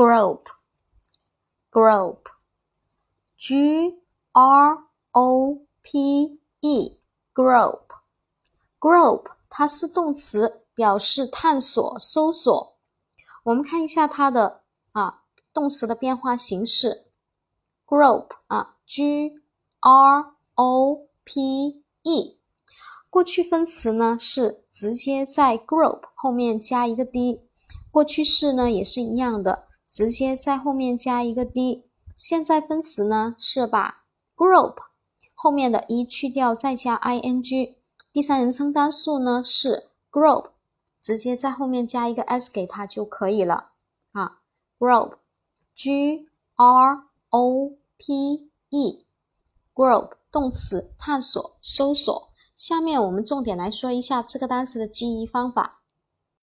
，group，group，g r o p e，group，group，它是动词，表示探索、搜索。我们看一下它的啊动词的变化形式，group 啊，g r o p e。过去分词呢是直接在 group 后面加一个 d，过去式呢也是一样的，直接在后面加一个 d。现在分词呢是把 group 后面的 e 去掉，再加 i n g。第三人称单数呢是 group，直接在后面加一个 s 给它就可以了啊。group，g r o p e，group 动词，探索、搜索。下面我们重点来说一下这个单词的记忆方法。